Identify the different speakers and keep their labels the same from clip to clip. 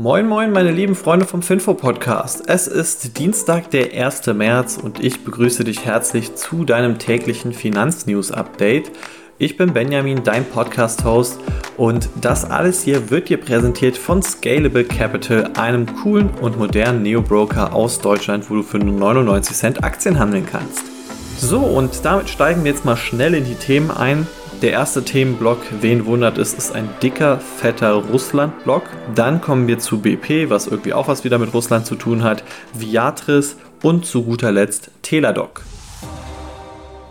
Speaker 1: Moin moin meine lieben Freunde vom Finfo Podcast. Es ist Dienstag, der 1. März und ich begrüße dich herzlich zu deinem täglichen Finanznews Update. Ich bin Benjamin, dein Podcast-Host und das alles hier wird dir präsentiert von Scalable Capital, einem coolen und modernen Neo-Broker aus Deutschland, wo du für nur 99 Cent Aktien handeln kannst. So, und damit steigen wir jetzt mal schnell in die Themen ein. Der erste Themenblock, wen wundert es, ist ein dicker, fetter Russland-Block. Dann kommen wir zu BP, was irgendwie auch was wieder mit Russland zu tun hat, Viatris und zu guter Letzt Teladoc.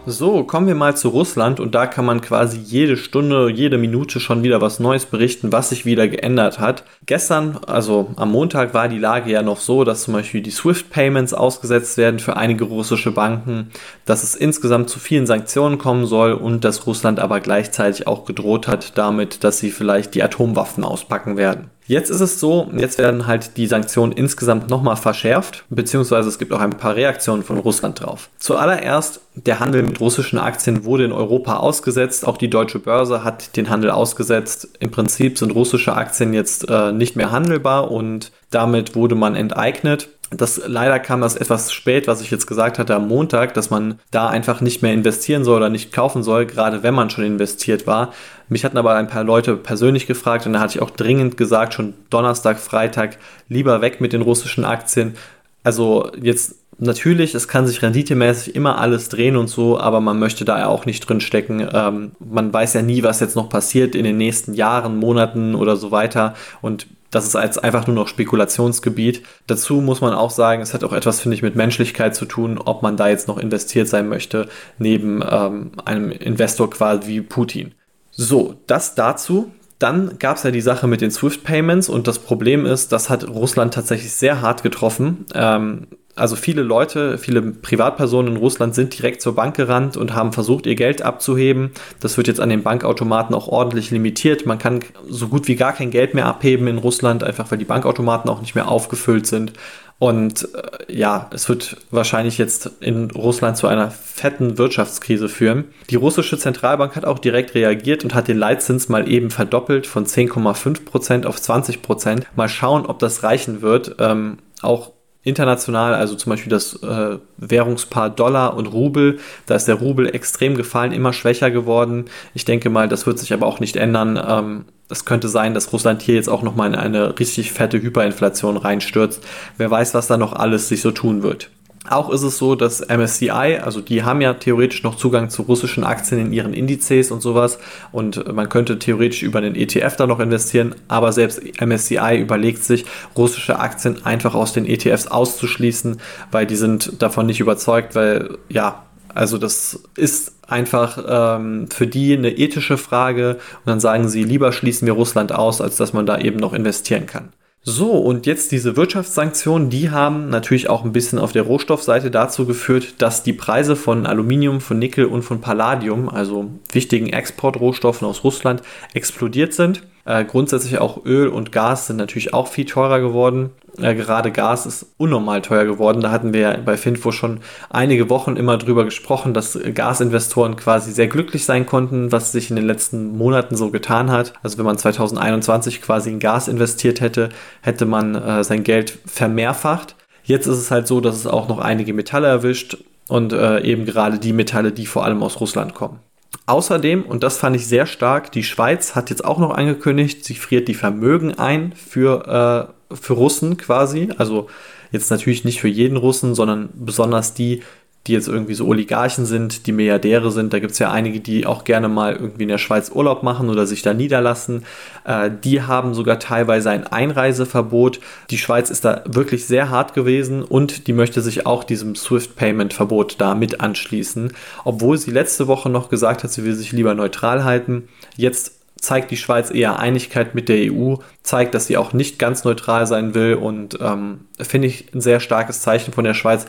Speaker 1: So, kommen wir mal zu Russland und da kann man quasi jede Stunde, jede Minute schon wieder was Neues berichten, was sich wieder geändert hat. Gestern, also am Montag, war die Lage ja noch so, dass zum Beispiel die SWIFT-Payments ausgesetzt werden für einige russische Banken, dass es insgesamt zu vielen Sanktionen kommen soll und dass Russland aber gleichzeitig auch gedroht hat damit, dass sie vielleicht die Atomwaffen auspacken werden. Jetzt ist es so, jetzt werden halt die Sanktionen insgesamt nochmal verschärft, beziehungsweise es gibt auch ein paar Reaktionen von Russland drauf. Zuallererst, der Handel mit russischen Aktien wurde in Europa ausgesetzt, auch die deutsche Börse hat den Handel ausgesetzt. Im Prinzip sind russische Aktien jetzt äh, nicht mehr handelbar und damit wurde man enteignet. Das leider kam das etwas spät, was ich jetzt gesagt hatte am Montag, dass man da einfach nicht mehr investieren soll oder nicht kaufen soll, gerade wenn man schon investiert war. Mich hatten aber ein paar Leute persönlich gefragt und da hatte ich auch dringend gesagt, schon Donnerstag, Freitag, lieber weg mit den russischen Aktien. Also jetzt natürlich, es kann sich renditemäßig immer alles drehen und so, aber man möchte da ja auch nicht drin stecken. Ähm, man weiß ja nie, was jetzt noch passiert in den nächsten Jahren, Monaten oder so weiter. Und das ist jetzt einfach nur noch Spekulationsgebiet. Dazu muss man auch sagen, es hat auch etwas, finde ich, mit Menschlichkeit zu tun, ob man da jetzt noch investiert sein möchte, neben ähm, einem Investor quasi wie Putin. So, das dazu. Dann gab es ja die Sache mit den SWIFT-Payments und das Problem ist, das hat Russland tatsächlich sehr hart getroffen. Ähm, also viele Leute, viele Privatpersonen in Russland sind direkt zur Bank gerannt und haben versucht, ihr Geld abzuheben. Das wird jetzt an den Bankautomaten auch ordentlich limitiert. Man kann so gut wie gar kein Geld mehr abheben in Russland, einfach weil die Bankautomaten auch nicht mehr aufgefüllt sind. Und äh, ja, es wird wahrscheinlich jetzt in Russland zu einer fetten Wirtschaftskrise führen. Die russische Zentralbank hat auch direkt reagiert und hat den Leitzins mal eben verdoppelt von 10,5% auf 20%. Mal schauen, ob das reichen wird. Ähm, auch international, also zum Beispiel das äh, Währungspaar Dollar und Rubel, da ist der Rubel extrem gefallen, immer schwächer geworden. Ich denke mal, das wird sich aber auch nicht ändern. Ähm, es könnte sein, dass Russland hier jetzt auch nochmal in eine richtig fette Hyperinflation reinstürzt. Wer weiß, was da noch alles sich so tun wird. Auch ist es so, dass MSCI, also die haben ja theoretisch noch Zugang zu russischen Aktien in ihren Indizes und sowas. Und man könnte theoretisch über den ETF da noch investieren, aber selbst MSCI überlegt sich, russische Aktien einfach aus den ETFs auszuschließen, weil die sind davon nicht überzeugt, weil ja, also das ist einfach ähm, für die eine ethische Frage. Und dann sagen sie, lieber schließen wir Russland aus, als dass man da eben noch investieren kann. So, und jetzt diese Wirtschaftssanktionen, die haben natürlich auch ein bisschen auf der Rohstoffseite dazu geführt, dass die Preise von Aluminium, von Nickel und von Palladium, also wichtigen Exportrohstoffen aus Russland, explodiert sind. Äh, grundsätzlich auch Öl und Gas sind natürlich auch viel teurer geworden. Äh, gerade Gas ist unnormal teuer geworden. Da hatten wir bei Finfo schon einige Wochen immer drüber gesprochen, dass Gasinvestoren quasi sehr glücklich sein konnten, was sich in den letzten Monaten so getan hat. Also wenn man 2021 quasi in Gas investiert hätte, hätte man äh, sein Geld vermehrfacht. Jetzt ist es halt so, dass es auch noch einige Metalle erwischt und äh, eben gerade die Metalle, die vor allem aus Russland kommen. Außerdem, und das fand ich sehr stark, die Schweiz hat jetzt auch noch angekündigt, sie friert die Vermögen ein für, äh, für Russen quasi. Also jetzt natürlich nicht für jeden Russen, sondern besonders die, die jetzt irgendwie so Oligarchen sind, die Milliardäre sind. Da gibt es ja einige, die auch gerne mal irgendwie in der Schweiz Urlaub machen oder sich da niederlassen. Äh, die haben sogar teilweise ein Einreiseverbot. Die Schweiz ist da wirklich sehr hart gewesen und die möchte sich auch diesem SWIFT-Payment-Verbot da mit anschließen. Obwohl sie letzte Woche noch gesagt hat, sie will sich lieber neutral halten. Jetzt zeigt die Schweiz eher Einigkeit mit der EU, zeigt, dass sie auch nicht ganz neutral sein will und ähm, finde ich ein sehr starkes Zeichen von der Schweiz.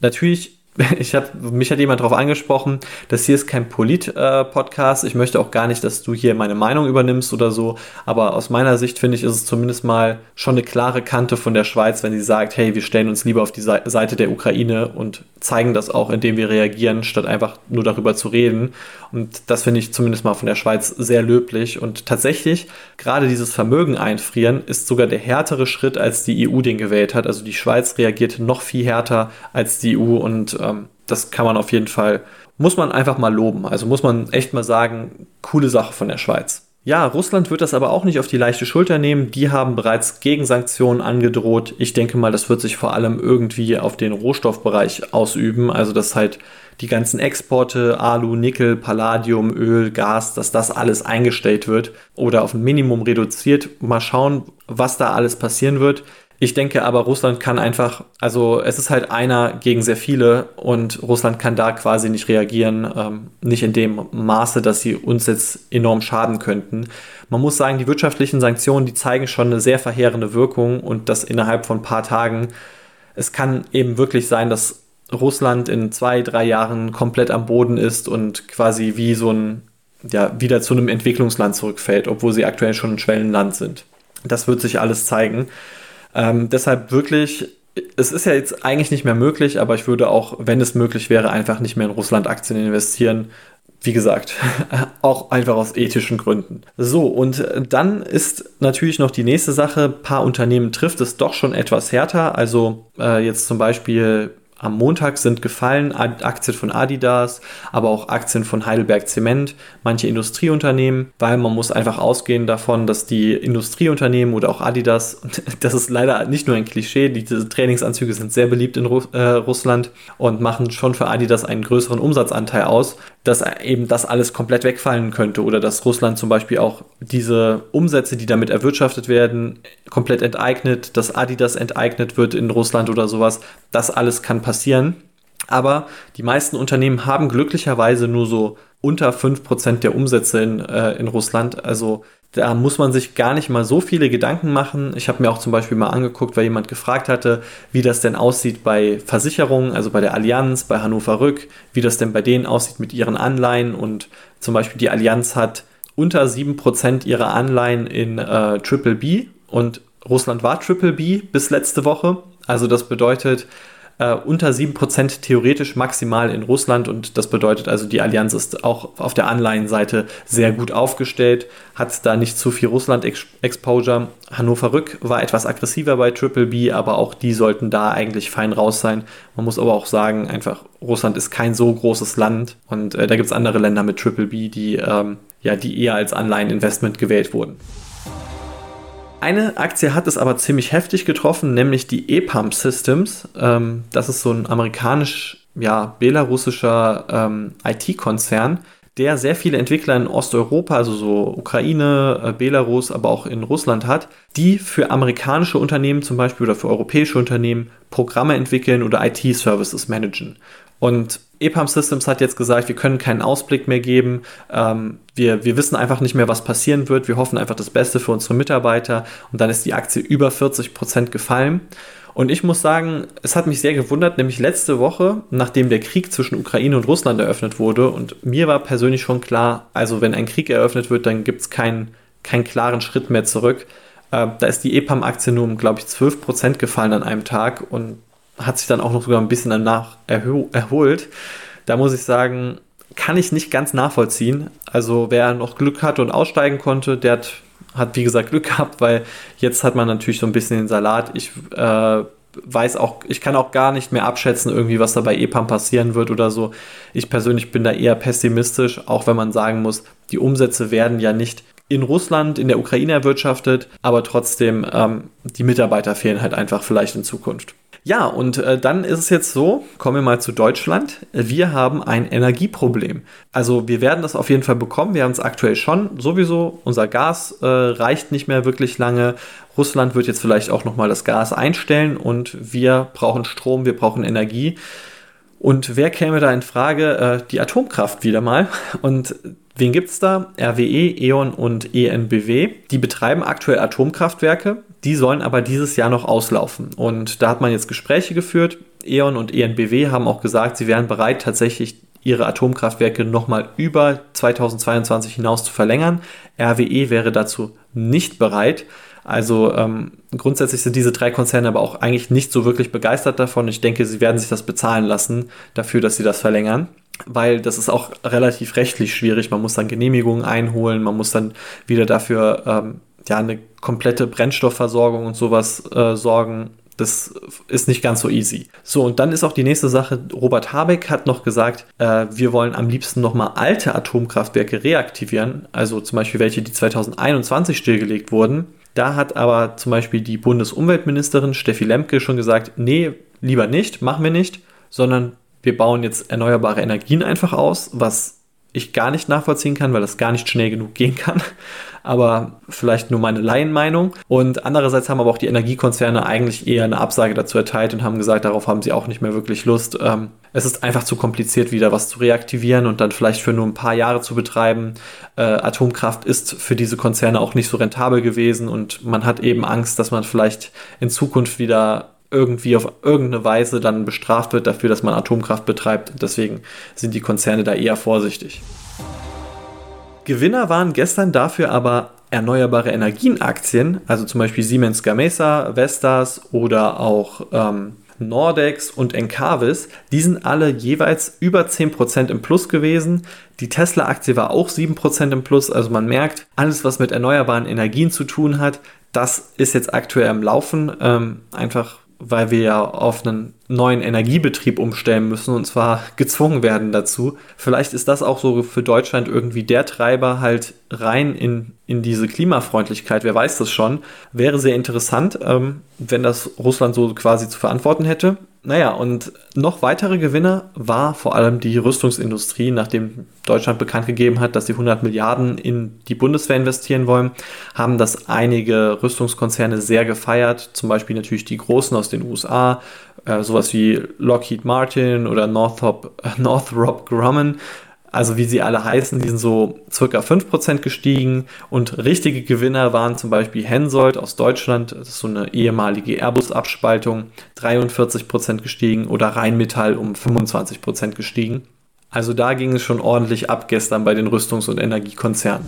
Speaker 1: Natürlich ich hab, mich hat jemand darauf angesprochen, dass hier ist kein Polit-Podcast. ich möchte auch gar nicht, dass du hier meine Meinung übernimmst oder so. Aber aus meiner Sicht finde ich, ist es zumindest mal schon eine klare Kante von der Schweiz, wenn sie sagt, hey, wir stellen uns lieber auf die Seite der Ukraine und zeigen das auch, indem wir reagieren, statt einfach nur darüber zu reden. Und das finde ich zumindest mal von der Schweiz sehr löblich. Und tatsächlich, gerade dieses Vermögen einfrieren ist sogar der härtere Schritt, als die EU den gewählt hat. Also die Schweiz reagiert noch viel härter als die EU und ähm, das kann man auf jeden Fall, muss man einfach mal loben. Also muss man echt mal sagen, coole Sache von der Schweiz. Ja, Russland wird das aber auch nicht auf die leichte Schulter nehmen. Die haben bereits Gegensanktionen angedroht. Ich denke mal, das wird sich vor allem irgendwie auf den Rohstoffbereich ausüben. Also, dass halt die ganzen Exporte, Alu, Nickel, Palladium, Öl, Gas, dass das alles eingestellt wird oder auf ein Minimum reduziert. Mal schauen, was da alles passieren wird. Ich denke aber, Russland kann einfach, also es ist halt einer gegen sehr viele und Russland kann da quasi nicht reagieren, ähm, nicht in dem Maße, dass sie uns jetzt enorm schaden könnten. Man muss sagen, die wirtschaftlichen Sanktionen, die zeigen schon eine sehr verheerende Wirkung und das innerhalb von ein paar Tagen. Es kann eben wirklich sein, dass Russland in zwei, drei Jahren komplett am Boden ist und quasi wie so ein, ja, wieder zu einem Entwicklungsland zurückfällt, obwohl sie aktuell schon ein Schwellenland sind. Das wird sich alles zeigen. Ähm, deshalb wirklich, es ist ja jetzt eigentlich nicht mehr möglich, aber ich würde auch, wenn es möglich wäre, einfach nicht mehr in Russland-Aktien investieren. Wie gesagt, auch einfach aus ethischen Gründen. So, und dann ist natürlich noch die nächste Sache. Ein paar Unternehmen trifft es doch schon etwas härter. Also äh, jetzt zum Beispiel am Montag sind gefallen Aktien von Adidas, aber auch Aktien von Heidelberg Zement, manche Industrieunternehmen, weil man muss einfach ausgehen davon, dass die Industrieunternehmen oder auch Adidas, das ist leider nicht nur ein Klischee, diese Trainingsanzüge sind sehr beliebt in Ru äh, Russland und machen schon für Adidas einen größeren Umsatzanteil aus, dass eben das alles komplett wegfallen könnte oder dass Russland zum Beispiel auch diese Umsätze, die damit erwirtschaftet werden, komplett enteignet, dass Adidas enteignet wird in Russland oder sowas. Das alles kann passieren. Aber die meisten Unternehmen haben glücklicherweise nur so unter 5% der Umsätze in, äh, in Russland. Also da muss man sich gar nicht mal so viele Gedanken machen. Ich habe mir auch zum Beispiel mal angeguckt, weil jemand gefragt hatte, wie das denn aussieht bei Versicherungen, also bei der Allianz, bei Hannover Rück, wie das denn bei denen aussieht mit ihren Anleihen. Und zum Beispiel die Allianz hat unter 7% ihrer Anleihen in äh, Triple B und Russland war Triple B bis letzte Woche. Also das bedeutet, äh, unter 7% theoretisch maximal in Russland und das bedeutet also, die Allianz ist auch auf der Anleihenseite sehr gut aufgestellt, hat da nicht zu viel Russland-Exposure. Hannover Rück war etwas aggressiver bei Triple B, aber auch die sollten da eigentlich fein raus sein. Man muss aber auch sagen, einfach Russland ist kein so großes Land und äh, da gibt es andere Länder mit Triple B, die, ähm, ja, die eher als Anleiheninvestment gewählt wurden. Eine Aktie hat es aber ziemlich heftig getroffen, nämlich die EPAM Systems. Ähm, das ist so ein amerikanisch, ja, belarussischer ähm, IT-Konzern, der sehr viele Entwickler in Osteuropa, also so Ukraine, äh, Belarus, aber auch in Russland hat, die für amerikanische Unternehmen zum Beispiel oder für europäische Unternehmen Programme entwickeln oder IT-Services managen. Und EPAM Systems hat jetzt gesagt, wir können keinen Ausblick mehr geben. Ähm, wir, wir wissen einfach nicht mehr, was passieren wird. Wir hoffen einfach das Beste für unsere Mitarbeiter. Und dann ist die Aktie über 40 Prozent gefallen. Und ich muss sagen, es hat mich sehr gewundert, nämlich letzte Woche, nachdem der Krieg zwischen Ukraine und Russland eröffnet wurde, und mir war persönlich schon klar, also wenn ein Krieg eröffnet wird, dann gibt es keinen, keinen klaren Schritt mehr zurück. Äh, da ist die EPAM-Aktie nur um, glaube ich, 12 Prozent gefallen an einem Tag und hat sich dann auch noch sogar ein bisschen danach erholt. Da muss ich sagen, kann ich nicht ganz nachvollziehen. Also wer noch Glück hatte und aussteigen konnte, der hat, hat wie gesagt Glück gehabt, weil jetzt hat man natürlich so ein bisschen den Salat. Ich äh, weiß auch, ich kann auch gar nicht mehr abschätzen, irgendwie, was da bei EPAM passieren wird oder so. Ich persönlich bin da eher pessimistisch, auch wenn man sagen muss, die Umsätze werden ja nicht in Russland, in der Ukraine erwirtschaftet, aber trotzdem, ähm, die Mitarbeiter fehlen halt einfach vielleicht in Zukunft. Ja, und äh, dann ist es jetzt so, kommen wir mal zu Deutschland. Wir haben ein Energieproblem. Also wir werden das auf jeden Fall bekommen. Wir haben es aktuell schon sowieso. Unser Gas äh, reicht nicht mehr wirklich lange. Russland wird jetzt vielleicht auch nochmal das Gas einstellen und wir brauchen Strom, wir brauchen Energie. Und wer käme da in Frage? Äh, die Atomkraft wieder mal. Und Wen gibt es da? RWE, E.ON und ENBW. Die betreiben aktuell Atomkraftwerke, die sollen aber dieses Jahr noch auslaufen. Und da hat man jetzt Gespräche geführt. E.ON und ENBW haben auch gesagt, sie wären bereit, tatsächlich ihre Atomkraftwerke nochmal über 2022 hinaus zu verlängern. RWE wäre dazu nicht bereit. Also ähm, grundsätzlich sind diese drei Konzerne aber auch eigentlich nicht so wirklich begeistert davon. Ich denke, sie werden sich das bezahlen lassen dafür, dass sie das verlängern weil das ist auch relativ rechtlich schwierig. Man muss dann Genehmigungen einholen, man muss dann wieder dafür ähm, ja eine komplette Brennstoffversorgung und sowas äh, sorgen. Das ist nicht ganz so easy. So, und dann ist auch die nächste Sache, Robert Habeck hat noch gesagt, äh, wir wollen am liebsten nochmal alte Atomkraftwerke reaktivieren, also zum Beispiel welche, die 2021 stillgelegt wurden. Da hat aber zum Beispiel die Bundesumweltministerin Steffi Lemke schon gesagt, nee, lieber nicht, machen wir nicht, sondern wir bauen jetzt erneuerbare Energien einfach aus, was ich gar nicht nachvollziehen kann, weil das gar nicht schnell genug gehen kann. Aber vielleicht nur meine Laienmeinung. Und andererseits haben aber auch die Energiekonzerne eigentlich eher eine Absage dazu erteilt und haben gesagt, darauf haben sie auch nicht mehr wirklich Lust. Ähm, es ist einfach zu kompliziert, wieder was zu reaktivieren und dann vielleicht für nur ein paar Jahre zu betreiben. Äh, Atomkraft ist für diese Konzerne auch nicht so rentabel gewesen und man hat eben Angst, dass man vielleicht in Zukunft wieder irgendwie auf irgendeine Weise dann bestraft wird dafür, dass man Atomkraft betreibt. Deswegen sind die Konzerne da eher vorsichtig. Gewinner waren gestern dafür aber erneuerbare Energienaktien, also zum Beispiel Siemens Gamesa, Vestas oder auch ähm, Nordex und Encarvis, die sind alle jeweils über 10% im Plus gewesen. Die Tesla-Aktie war auch 7% im Plus. Also man merkt, alles, was mit erneuerbaren Energien zu tun hat, das ist jetzt aktuell am Laufen. Ähm, einfach weil wir ja auf einen neuen Energiebetrieb umstellen müssen und zwar gezwungen werden dazu. Vielleicht ist das auch so für Deutschland irgendwie der Treiber halt rein in, in diese Klimafreundlichkeit. Wer weiß das schon. Wäre sehr interessant, ähm, wenn das Russland so quasi zu verantworten hätte. Naja, und noch weitere Gewinner war vor allem die Rüstungsindustrie, nachdem Deutschland bekannt gegeben hat, dass sie 100 Milliarden in die Bundeswehr investieren wollen, haben das einige Rüstungskonzerne sehr gefeiert, zum Beispiel natürlich die großen aus den USA, äh, sowas wie Lockheed Martin oder Northrop, Northrop Grumman also wie sie alle heißen, die sind so circa 5% gestiegen und richtige Gewinner waren zum Beispiel Hensoldt aus Deutschland, das ist so eine ehemalige Airbus-Abspaltung, 43% gestiegen oder Rheinmetall um 25% gestiegen. Also da ging es schon ordentlich ab gestern bei den Rüstungs- und Energiekonzernen.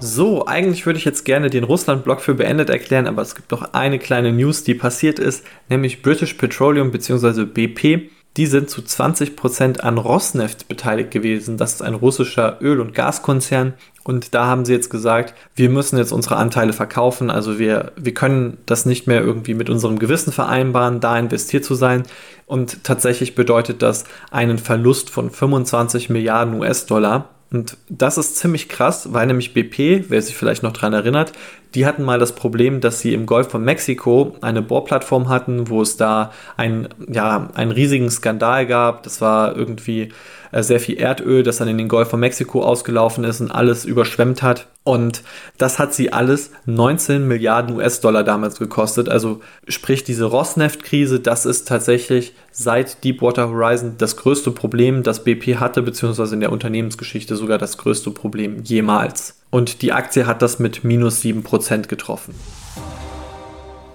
Speaker 1: So, eigentlich würde ich jetzt gerne den Russland-Block für beendet erklären, aber es gibt noch eine kleine News, die passiert ist, nämlich British Petroleum bzw. BP die sind zu 20% an Rosneft beteiligt gewesen. Das ist ein russischer Öl- und Gaskonzern. Und da haben sie jetzt gesagt, wir müssen jetzt unsere Anteile verkaufen. Also wir, wir können das nicht mehr irgendwie mit unserem Gewissen vereinbaren, da investiert zu sein. Und tatsächlich bedeutet das einen Verlust von 25 Milliarden US-Dollar. Und das ist ziemlich krass, weil nämlich BP, wer sich vielleicht noch daran erinnert, die hatten mal das Problem, dass sie im Golf von Mexiko eine Bohrplattform hatten, wo es da ein, ja, einen riesigen Skandal gab. Das war irgendwie äh, sehr viel Erdöl, das dann in den Golf von Mexiko ausgelaufen ist und alles überschwemmt hat. Und das hat sie alles 19 Milliarden US-Dollar damals gekostet. Also sprich diese Rosneft-Krise, das ist tatsächlich seit Deepwater Horizon das größte Problem, das BP hatte, beziehungsweise in der Unternehmensgeschichte sogar das größte Problem jemals. Und die Aktie hat das mit minus 7% getroffen.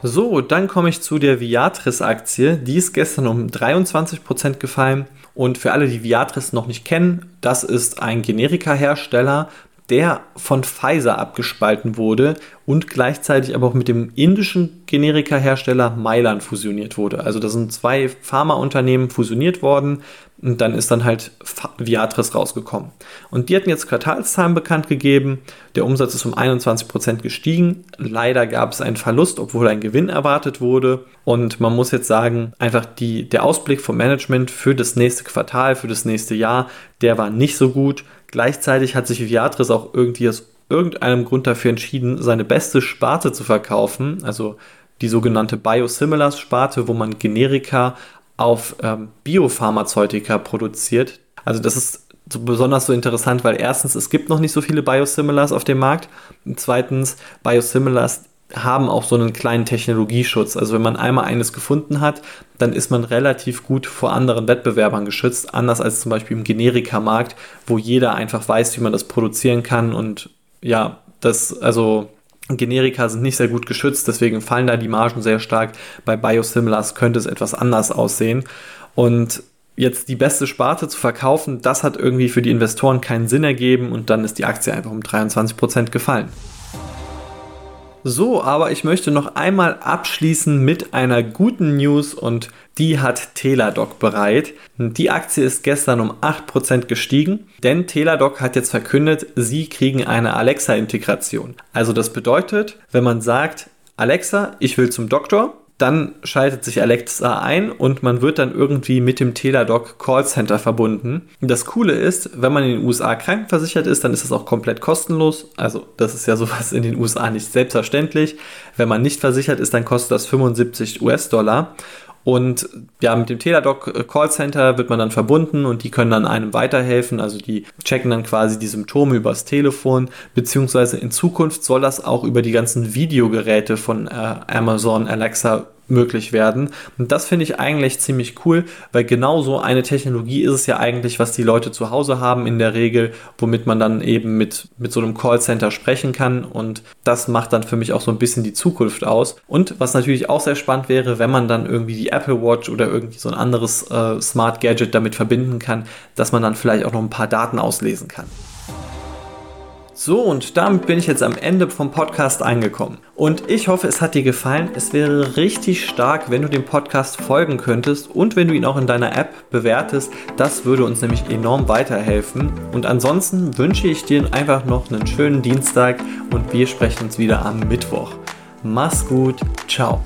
Speaker 1: So, dann komme ich zu der Viatris-Aktie. Die ist gestern um 23% gefallen. Und für alle, die Viatris noch nicht kennen, das ist ein Generika-Hersteller, der von Pfizer abgespalten wurde und gleichzeitig aber auch mit dem indischen Generika-Hersteller Mylan fusioniert wurde. Also da sind zwei Pharmaunternehmen fusioniert worden und dann ist dann halt Viatris rausgekommen. Und die hatten jetzt Quartalszahlen bekannt gegeben. Der Umsatz ist um 21% gestiegen. Leider gab es einen Verlust, obwohl ein Gewinn erwartet wurde. Und man muss jetzt sagen, einfach die, der Ausblick vom Management für das nächste Quartal, für das nächste Jahr, der war nicht so gut. Gleichzeitig hat sich Viatris auch irgendwie aus irgendeinem Grund dafür entschieden, seine beste Sparte zu verkaufen, also die sogenannte Biosimilars-Sparte, wo man Generika auf ähm, Biopharmazeutika produziert. Also das ist so besonders so interessant, weil erstens, es gibt noch nicht so viele Biosimilars auf dem Markt. Und zweitens, Biosimilars haben auch so einen kleinen Technologieschutz. Also wenn man einmal eines gefunden hat, dann ist man relativ gut vor anderen Wettbewerbern geschützt, anders als zum Beispiel im Generikamarkt, wo jeder einfach weiß, wie man das produzieren kann und ja, das, also Generika sind nicht sehr gut geschützt, deswegen fallen da die Margen sehr stark. Bei Biosimilars könnte es etwas anders aussehen. Und jetzt die beste Sparte zu verkaufen, das hat irgendwie für die Investoren keinen Sinn ergeben und dann ist die Aktie einfach um 23% gefallen. So, aber ich möchte noch einmal abschließen mit einer guten News und die hat Teladoc bereit. Die Aktie ist gestern um 8% gestiegen, denn Teladoc hat jetzt verkündet, sie kriegen eine Alexa-Integration. Also das bedeutet, wenn man sagt, Alexa, ich will zum Doktor, dann schaltet sich Alexa ein und man wird dann irgendwie mit dem Teladoc Callcenter verbunden. Das Coole ist, wenn man in den USA krankenversichert ist, dann ist das auch komplett kostenlos. Also das ist ja sowas in den USA nicht selbstverständlich. Wenn man nicht versichert ist, dann kostet das 75 US-Dollar. Und ja, mit dem Teladoc Callcenter wird man dann verbunden und die können dann einem weiterhelfen. Also die checken dann quasi die Symptome übers Telefon, beziehungsweise in Zukunft soll das auch über die ganzen Videogeräte von äh, Amazon Alexa möglich werden. Und das finde ich eigentlich ziemlich cool, weil genau so eine Technologie ist es ja eigentlich, was die Leute zu Hause haben in der Regel, womit man dann eben mit, mit so einem Callcenter sprechen kann. Und das macht dann für mich auch so ein bisschen die Zukunft aus. Und was natürlich auch sehr spannend wäre, wenn man dann irgendwie die Apple Watch oder irgendwie so ein anderes äh, Smart Gadget damit verbinden kann, dass man dann vielleicht auch noch ein paar Daten auslesen kann. So, und damit bin ich jetzt am Ende vom Podcast angekommen. Und ich hoffe, es hat dir gefallen. Es wäre richtig stark, wenn du dem Podcast folgen könntest und wenn du ihn auch in deiner App bewertest. Das würde uns nämlich enorm weiterhelfen. Und ansonsten wünsche ich dir einfach noch einen schönen Dienstag und wir sprechen uns wieder am Mittwoch. Mach's gut. Ciao.